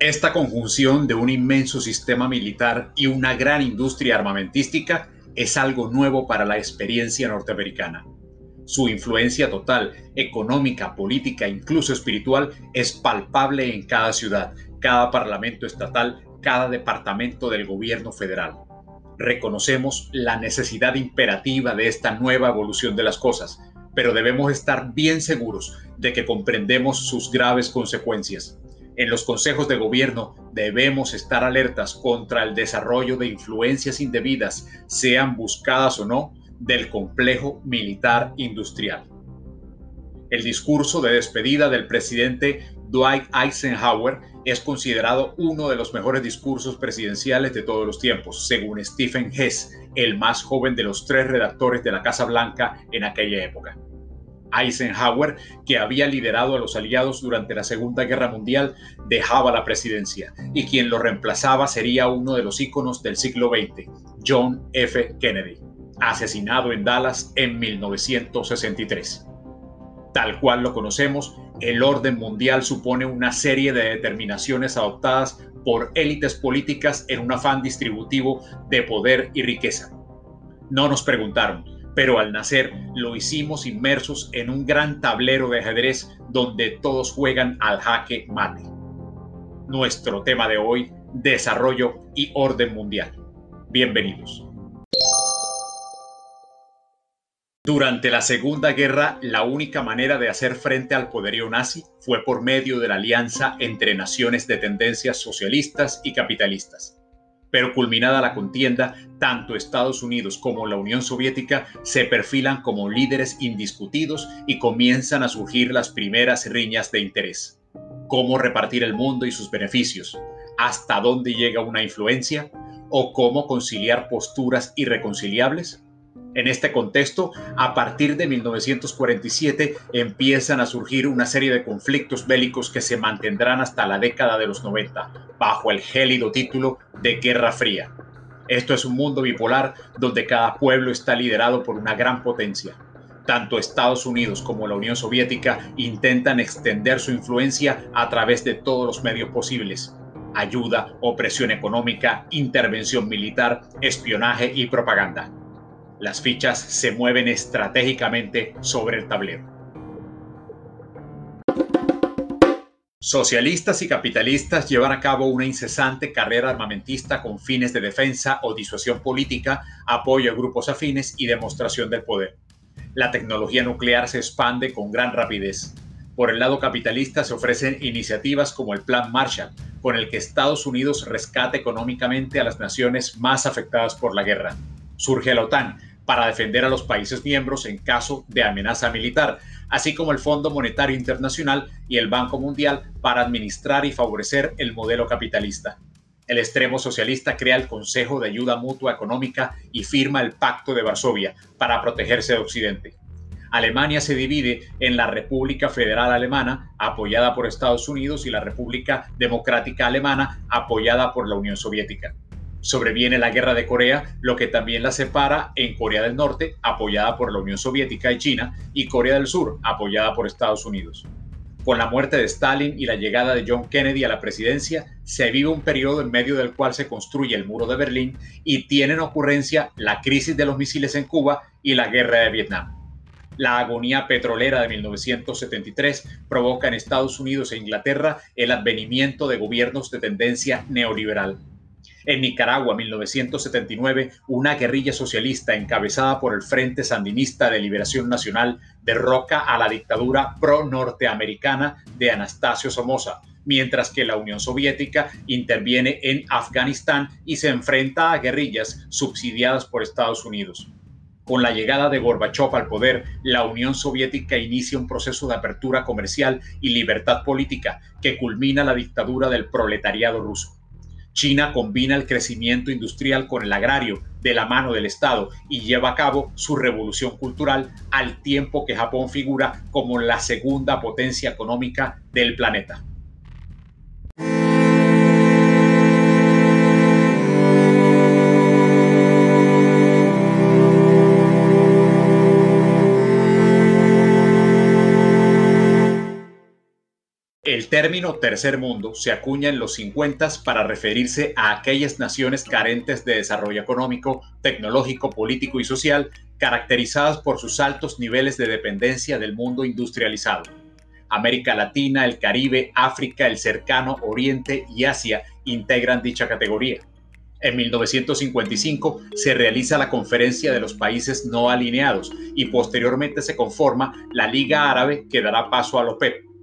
Esta conjunción de un inmenso sistema militar y una gran industria armamentística es algo nuevo para la experiencia norteamericana. Su influencia total, económica, política, incluso espiritual, es palpable en cada ciudad, cada parlamento estatal, cada departamento del gobierno federal. Reconocemos la necesidad imperativa de esta nueva evolución de las cosas, pero debemos estar bien seguros de que comprendemos sus graves consecuencias. En los consejos de gobierno debemos estar alertas contra el desarrollo de influencias indebidas, sean buscadas o no, del complejo militar industrial. El discurso de despedida del presidente Dwight Eisenhower es considerado uno de los mejores discursos presidenciales de todos los tiempos, según Stephen Hess, el más joven de los tres redactores de la Casa Blanca en aquella época. Eisenhower, que había liderado a los aliados durante la Segunda Guerra Mundial, dejaba la presidencia y quien lo reemplazaba sería uno de los íconos del siglo XX, John F. Kennedy, asesinado en Dallas en 1963. Tal cual lo conocemos, el orden mundial supone una serie de determinaciones adoptadas por élites políticas en un afán distributivo de poder y riqueza. No nos preguntaron, pero al nacer lo hicimos inmersos en un gran tablero de ajedrez donde todos juegan al jaque mate. Nuestro tema de hoy, desarrollo y orden mundial. Bienvenidos. Durante la Segunda Guerra, la única manera de hacer frente al poderío nazi fue por medio de la alianza entre naciones de tendencias socialistas y capitalistas pero culminada la contienda, tanto Estados Unidos como la Unión Soviética se perfilan como líderes indiscutidos y comienzan a surgir las primeras riñas de interés. ¿Cómo repartir el mundo y sus beneficios? ¿Hasta dónde llega una influencia? ¿O cómo conciliar posturas irreconciliables? En este contexto, a partir de 1947 empiezan a surgir una serie de conflictos bélicos que se mantendrán hasta la década de los 90, bajo el gélido título de Guerra Fría. Esto es un mundo bipolar donde cada pueblo está liderado por una gran potencia. Tanto Estados Unidos como la Unión Soviética intentan extender su influencia a través de todos los medios posibles. Ayuda, opresión económica, intervención militar, espionaje y propaganda. Las fichas se mueven estratégicamente sobre el tablero. Socialistas y capitalistas llevan a cabo una incesante carrera armamentista con fines de defensa o disuasión política, apoyo a grupos afines y demostración del poder. La tecnología nuclear se expande con gran rapidez. Por el lado capitalista se ofrecen iniciativas como el Plan Marshall, con el que Estados Unidos rescata económicamente a las naciones más afectadas por la guerra surge la OTAN para defender a los países miembros en caso de amenaza militar, así como el Fondo Monetario Internacional y el Banco Mundial para administrar y favorecer el modelo capitalista. El extremo socialista crea el Consejo de Ayuda Mutua Económica y firma el Pacto de Varsovia para protegerse de Occidente. Alemania se divide en la República Federal Alemana, apoyada por Estados Unidos, y la República Democrática Alemana, apoyada por la Unión Soviética sobreviene la guerra de Corea, lo que también la separa en Corea del Norte, apoyada por la Unión Soviética y China, y Corea del Sur, apoyada por Estados Unidos. Con la muerte de Stalin y la llegada de John Kennedy a la presidencia, se vive un periodo en medio del cual se construye el muro de Berlín y tienen ocurrencia la crisis de los misiles en Cuba y la guerra de Vietnam. La agonía petrolera de 1973 provoca en Estados Unidos e Inglaterra el advenimiento de gobiernos de tendencia neoliberal. En Nicaragua, 1979, una guerrilla socialista encabezada por el Frente Sandinista de Liberación Nacional derroca a la dictadura pro-norteamericana de Anastasio Somoza, mientras que la Unión Soviética interviene en Afganistán y se enfrenta a guerrillas subsidiadas por Estados Unidos. Con la llegada de Gorbachev al poder, la Unión Soviética inicia un proceso de apertura comercial y libertad política que culmina la dictadura del proletariado ruso. China combina el crecimiento industrial con el agrario de la mano del Estado y lleva a cabo su revolución cultural al tiempo que Japón figura como la segunda potencia económica del planeta. El término tercer mundo se acuña en los 50 para referirse a aquellas naciones carentes de desarrollo económico, tecnológico, político y social, caracterizadas por sus altos niveles de dependencia del mundo industrializado. América Latina, el Caribe, África, el cercano Oriente y Asia integran dicha categoría. En 1955 se realiza la Conferencia de los Países No Alineados y posteriormente se conforma la Liga Árabe que dará paso a la OPEP.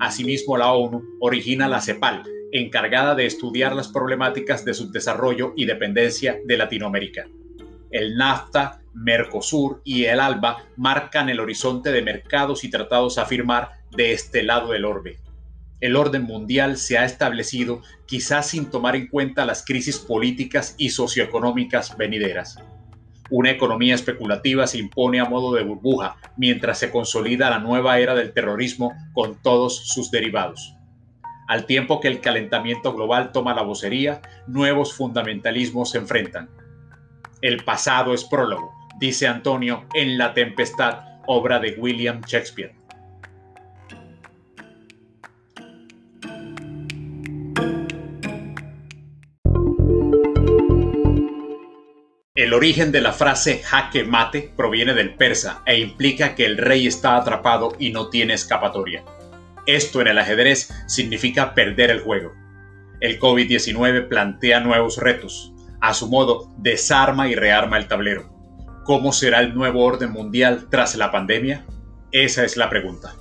Asimismo, la ONU origina la CEPAL, encargada de estudiar las problemáticas de subdesarrollo y dependencia de Latinoamérica. El NAFTA, Mercosur y el ALBA marcan el horizonte de mercados y tratados a firmar de este lado del orbe. El orden mundial se ha establecido quizás sin tomar en cuenta las crisis políticas y socioeconómicas venideras. Una economía especulativa se impone a modo de burbuja mientras se consolida la nueva era del terrorismo con todos sus derivados. Al tiempo que el calentamiento global toma la vocería, nuevos fundamentalismos se enfrentan. El pasado es prólogo, dice Antonio en La Tempestad, obra de William Shakespeare. El origen de la frase jaque mate proviene del persa e implica que el rey está atrapado y no tiene escapatoria. Esto en el ajedrez significa perder el juego. El COVID-19 plantea nuevos retos. A su modo, desarma y rearma el tablero. ¿Cómo será el nuevo orden mundial tras la pandemia? Esa es la pregunta.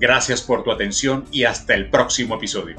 Gracias por tu atención y hasta el próximo episodio.